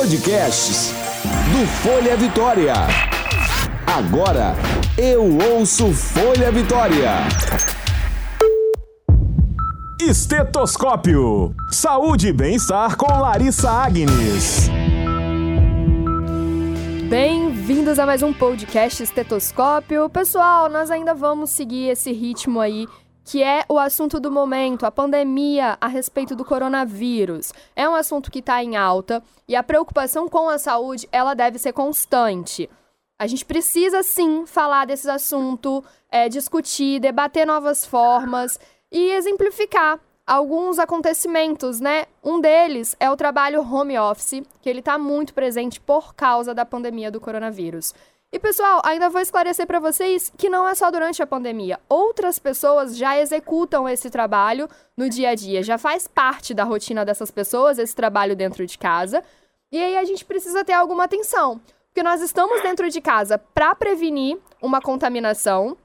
Podcasts do Folha Vitória. Agora eu ouço Folha Vitória. Estetoscópio. Saúde e bem-estar com Larissa Agnes. Bem-vindos a mais um podcast Estetoscópio. Pessoal, nós ainda vamos seguir esse ritmo aí que é o assunto do momento, a pandemia a respeito do coronavírus. É um assunto que está em alta e a preocupação com a saúde ela deve ser constante. A gente precisa sim falar desse assunto, é, discutir, debater novas formas e exemplificar alguns acontecimentos, né? Um deles é o trabalho home office, que ele está muito presente por causa da pandemia do coronavírus. E pessoal, ainda vou esclarecer para vocês que não é só durante a pandemia. Outras pessoas já executam esse trabalho no dia a dia, já faz parte da rotina dessas pessoas esse trabalho dentro de casa. E aí a gente precisa ter alguma atenção, porque nós estamos dentro de casa para prevenir uma contaminação,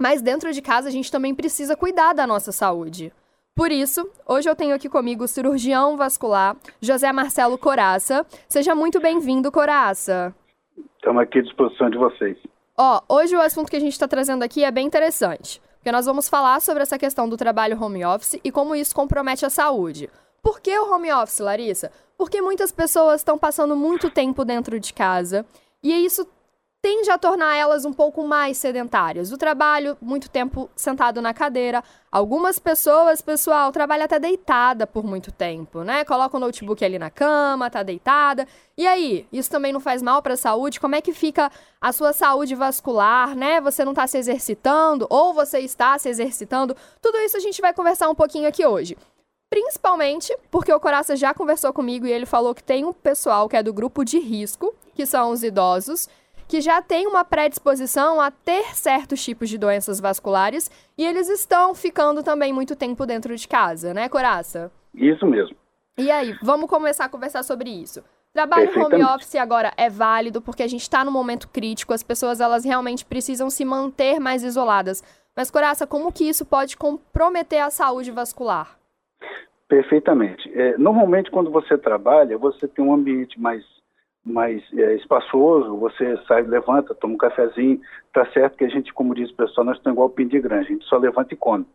mas dentro de casa a gente também precisa cuidar da nossa saúde. Por isso, hoje eu tenho aqui comigo o cirurgião vascular José Marcelo Coraça. Seja muito bem-vindo, Coraça. Estamos aqui à disposição de vocês. Ó, hoje o assunto que a gente está trazendo aqui é bem interessante, porque nós vamos falar sobre essa questão do trabalho home office e como isso compromete a saúde. Por que o home office, Larissa? Porque muitas pessoas estão passando muito tempo dentro de casa e isso tende a tornar elas um pouco mais sedentárias. O trabalho, muito tempo sentado na cadeira. Algumas pessoas, pessoal, trabalham até deitada por muito tempo, né? Coloca o notebook ali na cama, tá deitada. E aí, isso também não faz mal para a saúde? Como é que fica a sua saúde vascular, né? Você não está se exercitando ou você está se exercitando? Tudo isso a gente vai conversar um pouquinho aqui hoje. Principalmente porque o Coraça já conversou comigo e ele falou que tem um pessoal que é do grupo de risco, que são os idosos, que já têm uma predisposição a ter certos tipos de doenças vasculares e eles estão ficando também muito tempo dentro de casa, né, Coraça? Isso mesmo. E aí, vamos começar a conversar sobre isso. Trabalho home office agora é válido porque a gente está no momento crítico, as pessoas elas realmente precisam se manter mais isoladas. Mas, Coraça, como que isso pode comprometer a saúde vascular? Perfeitamente. É, normalmente, quando você trabalha, você tem um ambiente mais mais é, espaçoso, você sai, levanta, toma um cafezinho, tá certo que a gente, como diz o pessoal, nós estamos igual o pinto de a gente só levanta e come.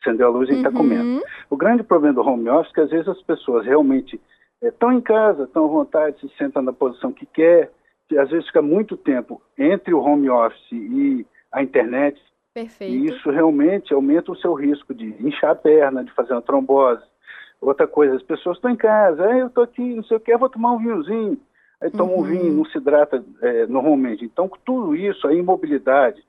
Acendeu a luz e está uhum. comendo. O grande problema do home office é que às vezes as pessoas realmente estão é, em casa, estão à vontade, se sentam na posição que quer, às vezes fica muito tempo entre o home office e a internet. Perfeito. E isso realmente aumenta o seu risco de inchar a perna, de fazer uma trombose. Outra coisa, as pessoas estão em casa, ah, eu estou aqui, não sei o que, vou tomar um vinhozinho aí toma uhum. um vinho, não se hidrata é, normalmente. Então, tudo isso, a imobilidade,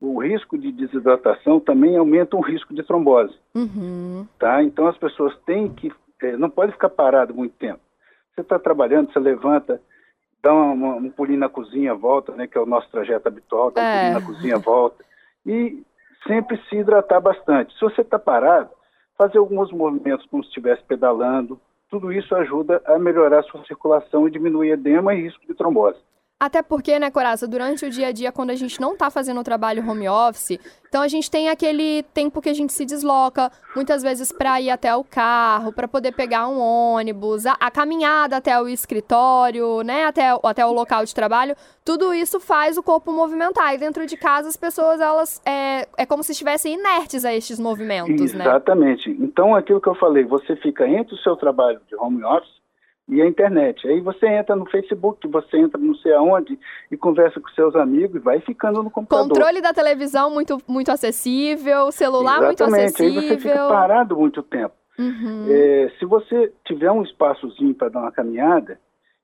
o risco de desidratação também aumenta o risco de trombose. Uhum. Tá? Então, as pessoas têm que, é, não pode ficar parado muito tempo. Você está trabalhando, você levanta, dá uma, um pulinho na cozinha, volta, né, que é o nosso trajeto habitual, dá um é. pulinho na cozinha, volta. E sempre se hidratar bastante. Se você está parado, fazer alguns movimentos como se estivesse pedalando, tudo isso ajuda a melhorar a sua circulação e diminuir edema e risco de trombose. Até porque, né, Coraça, durante o dia a dia, quando a gente não está fazendo o trabalho home office, então a gente tem aquele tempo que a gente se desloca, muitas vezes para ir até o carro, para poder pegar um ônibus, a, a, caminhada até o escritório, né, até, até o local de trabalho, tudo isso faz o corpo movimentar. E dentro de casa as pessoas, elas, é, é como se estivessem inertes a estes movimentos, Exatamente. né? Exatamente. Então, aquilo que eu falei, você fica entre o seu trabalho de home office e a internet. Aí você entra no Facebook, você entra não sei aonde e conversa com seus amigos e vai ficando no computador. Controle da televisão muito, muito acessível, celular Exatamente. muito acessível. Aí você fica parado muito tempo. Uhum. É, se você tiver um espaçozinho para dar uma caminhada,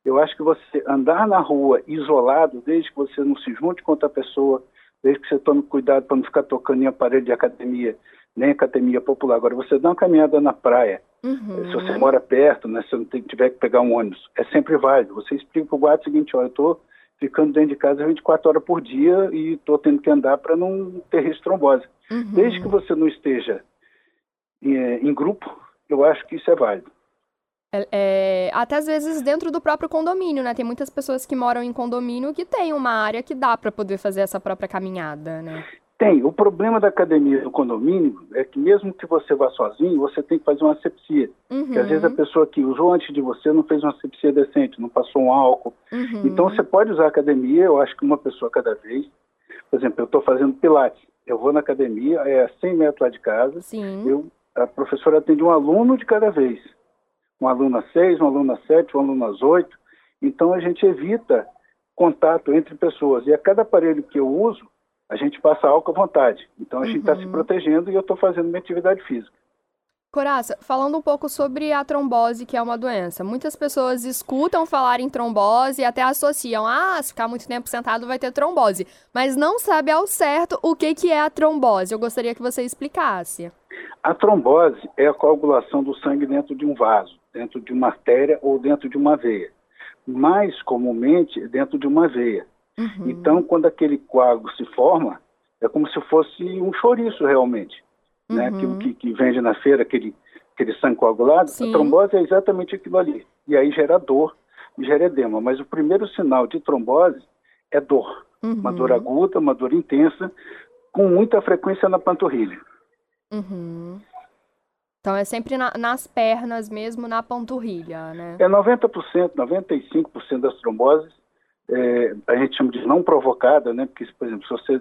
eu acho que você andar na rua isolado, desde que você não se junte com outra pessoa, desde que você tome cuidado para não ficar tocando em aparelho de academia, nem academia popular. Agora, você dá uma caminhada na praia, uhum. se você mora perto, né, se não tem, tiver que pegar um ônibus, é sempre válido. Você explica para o guarda o seguinte, olha, eu estou ficando dentro de casa 24 horas por dia e estou tendo que andar para não ter risco de trombose. Uhum. Desde que você não esteja em, em grupo, eu acho que isso é válido. É, é, até às vezes dentro do próprio condomínio, né? Tem muitas pessoas que moram em condomínio que tem uma área que dá para poder fazer essa própria caminhada, né? Tem. O problema da academia do condomínio é que mesmo que você vá sozinho, você tem que fazer uma asepsia. Uhum. Que às vezes a pessoa que usou antes de você não fez uma asepsia decente, não passou um álcool. Uhum. Então você pode usar a academia, eu acho que uma pessoa cada vez. Por exemplo, eu estou fazendo pilates. Eu vou na academia, é a 100 metros lá de casa. Sim. Eu, a professora atende um aluno de cada vez. Um aluno às seis, um aluno às sete, um aluno às oito. Então a gente evita contato entre pessoas. E a cada aparelho que eu uso, a gente passa álcool à vontade. Então a gente está se Uhum. protegendo e eu estou fazendo minha atividade física. Coraça, falando um pouco sobre a trombose, que é uma doença. Muitas pessoas escutam falar em trombose e até associam, ah, se ficar muito tempo sentado vai ter trombose, mas não sabe ao certo o que, que é a trombose. Eu gostaria que você explicasse. A trombose é a coagulação do sangue dentro de um vaso, dentro de uma artéria ou dentro de uma veia. Mais comumente dentro de uma veia. Uhum. Então, quando aquele coágulo se forma, é como se fosse um chouriço realmente. Né? Uhum. Aquilo que, que vende na feira, aquele, aquele sangue coagulado, Sim. a trombose é exatamente aquilo ali. E aí gera dor, gera edema. Mas o primeiro sinal de trombose é dor. Uma Uhum. dor aguda, uma dor intensa, com muita frequência na panturrilha. Uhum. Então é sempre na- nas pernas mesmo, na panturrilha, né? É 90%, 95% das tromboses, é, a gente chama de não provocada, né? Porque, por exemplo, se você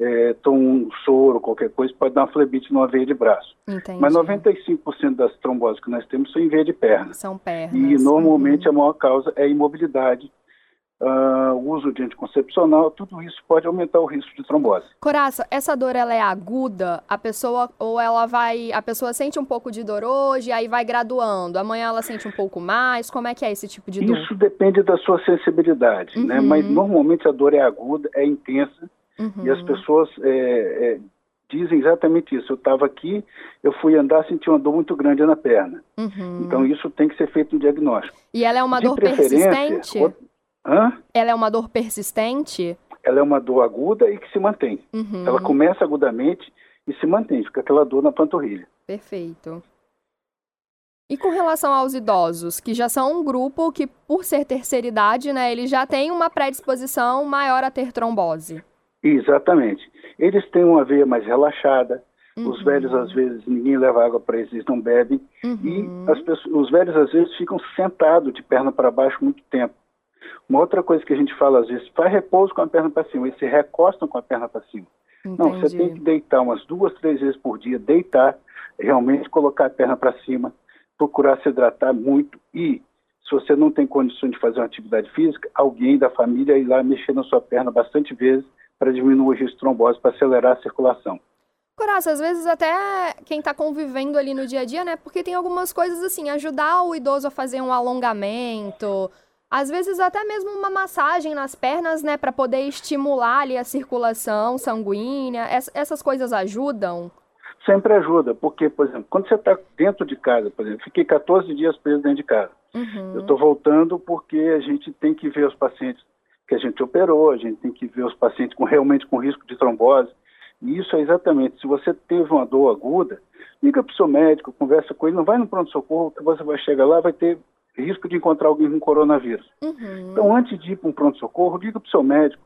é, toma um soro, qualquer coisa, pode dar uma flebite numa veia de braço. Entendi. Mas 95% das tromboses que nós temos são em veia de perna. São pernas. E normalmente Uhum. a maior causa é a imobilidade, o uso de anticoncepcional, tudo isso pode aumentar o risco de trombose. Coraça, essa dor ela é aguda? A pessoa ou ela vai, a pessoa sente um pouco de dor hoje, aí vai graduando. Amanhã ela sente um pouco mais. Como é que é esse tipo de dor? Isso depende da sua sensibilidade, né? Uhum. Mas normalmente a dor é aguda, é intensa, Uhum. E as pessoas é, é, dizem exatamente isso. Eu estava aqui, eu fui andar, senti uma dor muito grande na perna. Uhum. Então isso tem que ser feito um diagnóstico. E ela é uma De dor persistente? Hã? Ela é uma dor persistente? Ela é uma dor aguda e que se mantém. Uhum. Ela começa agudamente e se mantém, fica aquela dor na panturrilha. Perfeito. E com relação aos idosos, que já são um grupo que, por ser terceira idade, né, eles já têm uma predisposição maior a ter trombose. Exatamente. Eles têm uma veia mais relaxada. Os Uhum. velhos, às vezes, ninguém leva água para eles, eles não bebem. Uhum. E as pessoas, os velhos, às vezes, ficam sentados de perna para baixo muito tempo. Uma outra coisa que a gente fala, às vezes, faz repouso com a perna para cima. Eles se recostam com a perna para cima. Não, você Entendi. tem que deitar umas duas, três vezes por dia, deitar, realmente colocar a perna para cima, procurar se hidratar muito e, se você não tem condições de fazer uma atividade física, alguém da família ir lá mexer na sua perna bastante vezes para diminuir o risco de trombose, para acelerar a circulação. Coraça, às vezes até quem tá convivendo ali no dia a dia, né? Porque tem algumas coisas assim, ajudar o idoso a fazer um alongamento, às vezes até mesmo uma massagem nas pernas, né, Pra poder estimular ali a circulação sanguínea. Ess- essas coisas ajudam? Sempre ajuda, porque, por exemplo, quando você está dentro de casa, por exemplo, fiquei 14 dias preso dentro de casa. Uhum. Eu estou voltando porque a gente tem que ver os pacientes que a gente operou, a gente tem que ver os pacientes com realmente com risco de trombose. E isso é exatamente, se você teve uma dor aguda, liga para o seu médico, conversa com ele, não vai no pronto-socorro, que você vai chegar lá vai ter risco de encontrar alguém com coronavírus. Uhum. Então, antes de ir para um pronto-socorro, liga para o seu médico,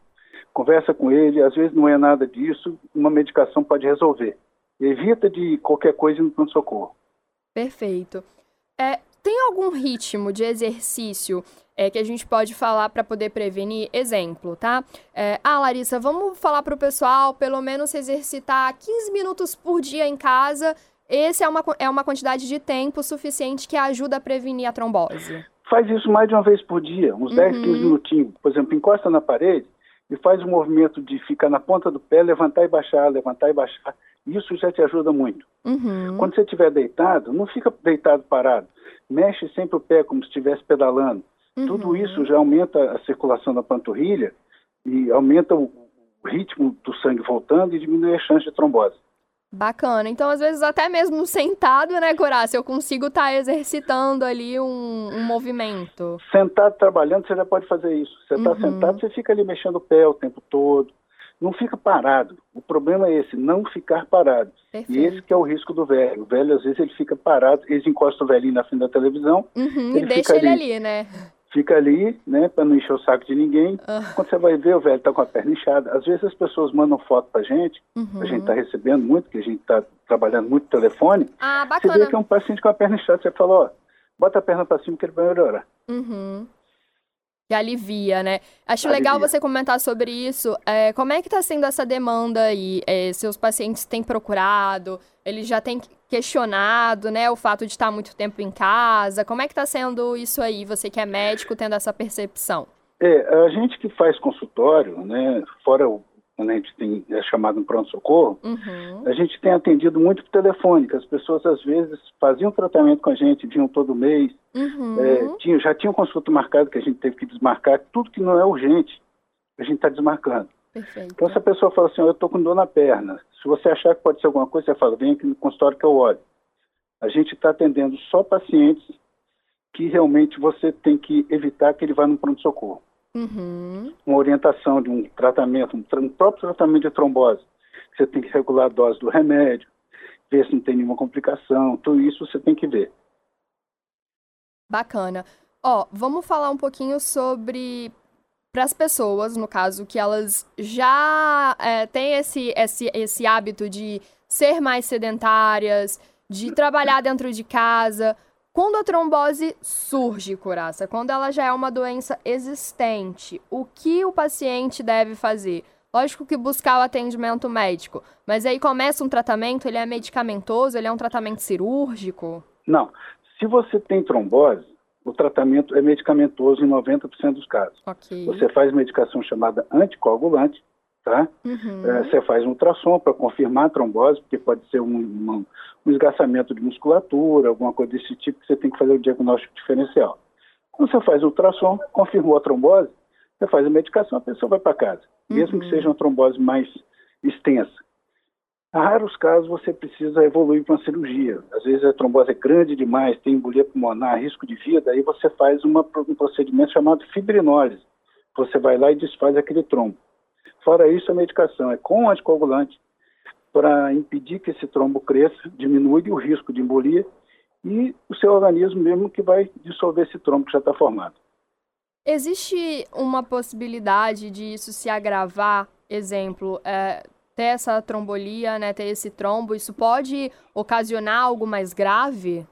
conversa com ele, às vezes não é nada disso, uma medicação pode resolver. Evita de qualquer coisa ir no pronto-socorro. Perfeito. É, tem algum ritmo de exercício é, que a gente pode falar para poder prevenir? Exemplo, tá? É, ah, Larissa, vamos falar para o pessoal pelo menos se exercitar 15 minutos por dia em casa. Esse é uma, é uma quantidade de tempo suficiente que ajuda a prevenir a trombose. Faz isso mais de uma vez por dia, uns 10, Uhum. 15 minutinhos. Por exemplo, encosta na parede e faz o movimento de ficar na ponta do pé, levantar e baixar, levantar e baixar. Isso já te ajuda muito. Uhum. Quando você estiver deitado, não fica deitado parado. Mexe sempre o pé como se estivesse pedalando. Tudo Uhum. isso já aumenta a circulação da panturrilha e aumenta o ritmo do sangue voltando e diminui a chance de trombose. Bacana. Então, às vezes, até mesmo sentado, né, Corácia, eu consigo estar exercitando ali um, um movimento. Sentado trabalhando, você já pode fazer isso. Você está Uhum. sentado, você fica ali mexendo o pé o tempo todo. Não fica parado. O problema é esse, não ficar parado. E Perfeito. esse que é o risco do velho. O velho, às vezes, ele fica parado, eles encostam o velhinho na frente da televisão, Uhum, ele e deixa fica ele ali. ali, né? Fica ali, né, para não encher o saco de ninguém. Ah. Quando você vai ver, o velho tá com a perna inchada. Às vezes as pessoas mandam foto pra gente, Uhum. a gente tá recebendo muito, que a gente tá trabalhando muito telefone. Ah, Você vê bacana. que é um paciente com a perna inchada, você fala, ó, bota a perna para cima que ele vai melhorar. Uhum. Que alivia, né? Acho Alivia. legal você comentar sobre isso. É, como é que tá sendo essa demanda aí? É, seus pacientes têm procurado? Eles já têm questionado, né? O fato de estar muito tempo em casa. Como é que tá sendo isso aí? Você que é médico, tendo essa percepção? É, a gente que faz consultório, né, fora o quando a gente tem é chamado no pronto-socorro, Uhum. a gente tem atendido muito por telefone, que as pessoas às vezes faziam tratamento com a gente, vinham todo mês, Uhum. é, tinha, já tinha um consulta marcado que a gente teve que desmarcar, tudo que não é urgente, a gente está desmarcando. Perfeito. Então, se a pessoa fala assim, "Ó, eu estou com dor na perna, se você achar que pode ser alguma coisa, você fala, vem aqui no consultório que eu olho. A gente está atendendo só pacientes que realmente você tem que evitar que ele vá no pronto-socorro. Uhum. Uma orientação de um tratamento, um, um próprio tratamento de trombose. Você tem que regular a dose do remédio, ver se não tem nenhuma complicação, tudo isso você tem que ver. Bacana. Ó, vamos falar um pouquinho sobre para as pessoas, no caso, que elas já é, têm esse, esse, esse hábito de ser mais sedentárias, de trabalhar dentro de casa. Quando a trombose surge, Curaça, quando ela já é uma doença existente, o que o paciente deve fazer? Lógico que buscar o atendimento médico, mas aí começa um tratamento, ele é medicamentoso, ele é um tratamento cirúrgico? Não, se você tem trombose, o tratamento é medicamentoso em 90% dos casos. Ok. Você faz medicação chamada anticoagulante, tá? Uhum. É, você faz um ultrassom para confirmar a trombose, porque pode ser um, um esgarçamento de musculatura, alguma coisa desse tipo, que você tem que fazer o diagnóstico diferencial. Quando você faz o ultrassom, confirmou a trombose, você faz a medicação, a pessoa vai para casa, mesmo que Uhum. seja uma trombose mais extensa. Há raros casos você precisa evoluir para uma cirurgia. Às vezes a trombose é grande demais, tem embolia pulmonar, risco de vida, aí você faz uma- um procedimento chamado fibrinólise. Você vai lá e desfaz aquele trombo. Fora isso, a medicação é com anticoagulante para impedir que esse trombo cresça, diminui o risco de embolia e o seu organismo mesmo que vai dissolver esse trombo que já está formado. Existe uma possibilidade de isso se agravar? Exemplo, é, ter essa trombolia, né, ter esse trombo, isso pode ocasionar algo mais grave?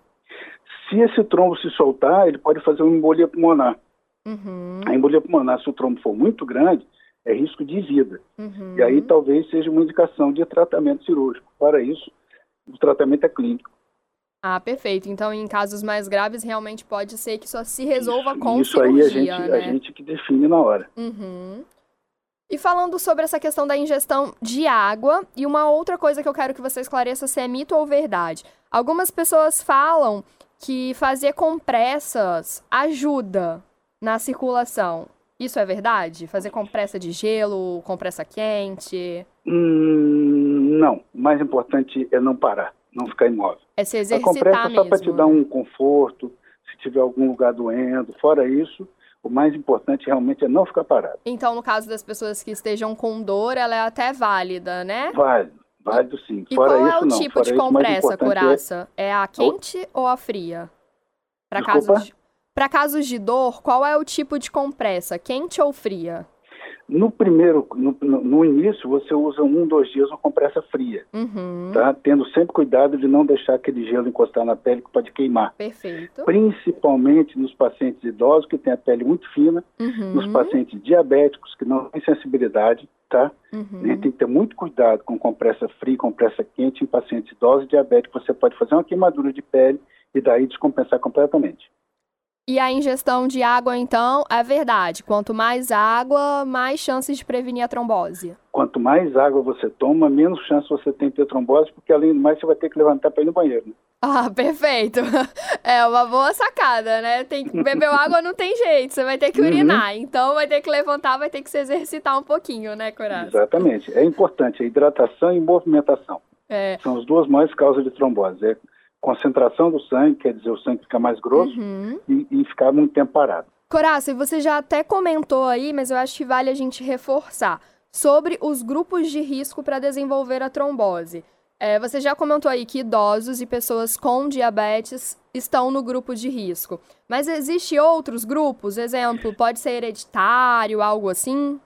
Se esse trombo se soltar, ele pode fazer uma embolia pulmonar. Uhum, A embolia pulmonar, se o trombo for muito grande, é risco de vida. uhum. E aí talvez seja uma indicação de tratamento cirúrgico. Para isso, o tratamento é clínico. Ah, perfeito. Então, em casos mais graves, realmente pode ser que só se resolva Isso- com isso aí a cirurgia, gente, né? a gente que define na hora. Uhum. E falando sobre essa questão da ingestão de água, e uma outra coisa que eu quero que você esclareça se é mito ou verdade. Algumas pessoas falam que fazer compressas ajuda na circulação. Isso é verdade? Fazer compressa de gelo, compressa quente, Hum, não, o mais importante é não parar, não ficar imóvel. é se A exercitar compressa é mesmo. só para te dar né? um conforto, se tiver algum lugar doendo. Fora isso, o mais importante realmente é não ficar parado. Então, no caso das pessoas que estejam com dor, ela é até válida, né? Válido, válido sim. E Fora qual isso, é o não. tipo Fora de compressa, é- Coraça? É a quente ou a fria? Para casos, para casos de dor, qual é o tipo de compressa? Quente ou fria? No primeiro, no, no- início, você usa um, dois dias uma compressa fria, Uhum, tá? Tendo sempre cuidado de não deixar aquele gelo encostar na pele que pode queimar. perfeito. Principalmente nos pacientes idosos que têm a pele muito fina, nos Uhum, pacientes diabéticos que não têm sensibilidade, tá? A gente uhum. tem que ter muito cuidado com compressa fria e compressa quente em pacientes idosos e diabéticos. Você pode fazer uma queimadura de pele e daí descompensar completamente. E a ingestão de água, então, é verdade. Quanto mais água, mais chances de prevenir a trombose. Quanto mais água você toma, menos chance você tem de ter trombose, porque além do mais você vai ter que levantar para ir no banheiro. né? Ah, perfeito. É uma boa sacada, né? Tem que beber água, não tem jeito. Você vai ter que Uhum. urinar. Então, vai ter que levantar, vai ter que se exercitar um pouquinho, né, Coraça? Exatamente. É importante a hidratação e movimentação. É. São as duas maiores causas de trombose. É concentração do sangue, quer dizer, o sangue fica mais grosso Uhum. e, e ficar muito tempo parado. Coraça, você já até comentou aí, mas eu acho que vale a gente reforçar sobre os grupos de risco para desenvolver a trombose. É, você já comentou aí que idosos e pessoas com diabetes estão no grupo de risco. Mas existe outros grupos? Exemplo, pode ser hereditário, algo assim?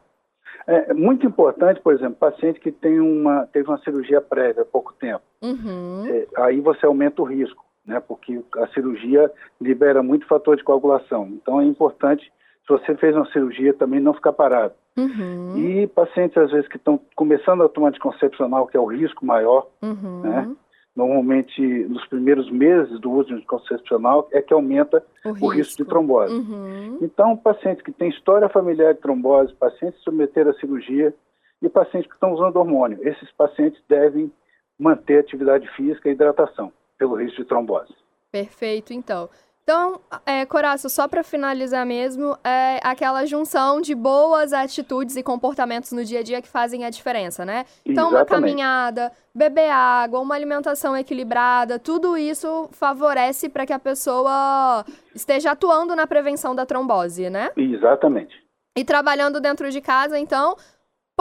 É muito importante, por exemplo, paciente que tem uma, teve uma cirurgia prévia há pouco tempo. Uhum. É, aí você aumenta o risco, né? Porque a cirurgia libera muito fator de coagulação. Então é importante, se você fez uma cirurgia, também não ficar parado. Uhum. E pacientes, às vezes, que estão começando a tomar anticoncepcional, que é o risco maior, Uhum. né? Normalmente, nos primeiros meses do uso de anticoncepcional, é que aumenta o risco de trombose. Uhum. Então, pacientes que têm história familiar de trombose, pacientes que submeteram a cirurgia e pacientes que estão usando hormônio, esses pacientes devem manter atividade física e hidratação pelo risco de trombose. Perfeito, então. Então, é, Coraço, só para finalizar mesmo, é aquela junção de boas atitudes e comportamentos no dia a dia que fazem a diferença, né? Então, uma Exatamente. caminhada, beber água, uma alimentação equilibrada, tudo isso favorece para que a pessoa esteja atuando na prevenção da trombose, né? Exatamente. E trabalhando dentro de casa, então,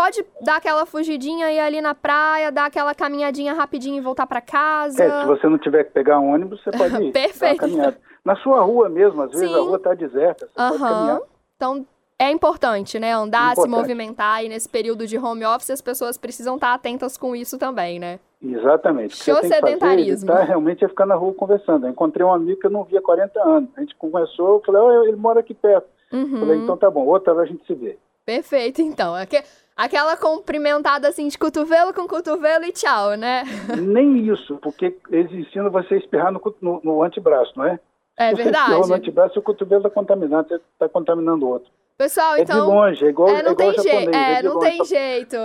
pode dar aquela fugidinha e ir ali na praia, dar aquela caminhadinha rapidinho e voltar para casa. É, se você não tiver que pegar ônibus, você pode ir. Perfeito. caminhada. Na sua rua mesmo, às vezes Sim. a rua está deserta, você pode Aham. caminhar. Então, é importante, né? Andar, se Importante. movimentar. E nesse período de home office, as pessoas precisam estar atentas com isso também, né? Exatamente. O que Show tem que fazer, sedentarismo. realmente é ficar na rua conversando. Eu encontrei um amigo que eu não via há 40 anos. A gente conversou, eu falei, "Ó, ele mora aqui perto. Uhum. Falei, então tá bom, outra hora a gente se vê. Perfeito, então. Aque- Aquela cumprimentada assim de cotovelo com cotovelo e tchau, né? Nem isso, porque eles ensinam você a espirrar no, no, no antebraço, não é? É você espirrou no verdade. antebraço, o cotovelo está contaminado, você está contaminando o outro. Pessoal, é então. de longe, é igual, é, é não igual tem japonês. É, de não longe, tem jeito.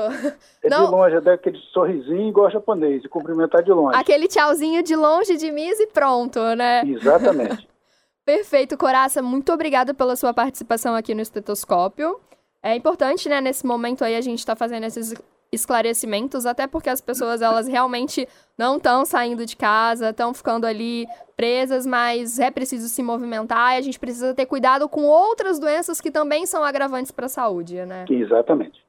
É não- de longe, é daquele sorrisinho igual japonês, de cumprimentar de longe. Aquele tchauzinho de longe de mim e pronto, né? Exatamente. Perfeito, Coraça. Muito obrigada pela sua participação aqui no Estetoscópio. É importante, né, nesse momento aí a gente está fazendo esses esclarecimentos, até porque as pessoas, elas realmente não estão saindo de casa, estão ficando ali presas, mas é preciso se movimentar e a gente precisa ter cuidado com outras doenças que também são agravantes para a saúde, né? Exatamente.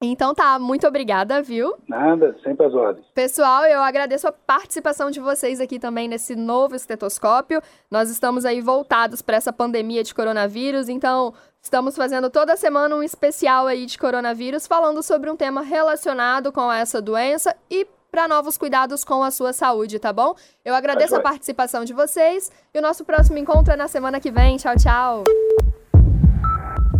Então tá, muito obrigada, viu? Nada, sempre às ordens. Pessoal, eu agradeço a participação de vocês aqui também nesse novo estetoscópio. Nós estamos aí voltados para essa pandemia de coronavírus, então estamos fazendo toda semana um especial aí de coronavírus, falando sobre um tema relacionado com essa doença e para novos cuidados com a sua saúde, tá bom? Eu agradeço a joia. participação de vocês e o nosso próximo encontro é na semana que vem. Tchau, tchau.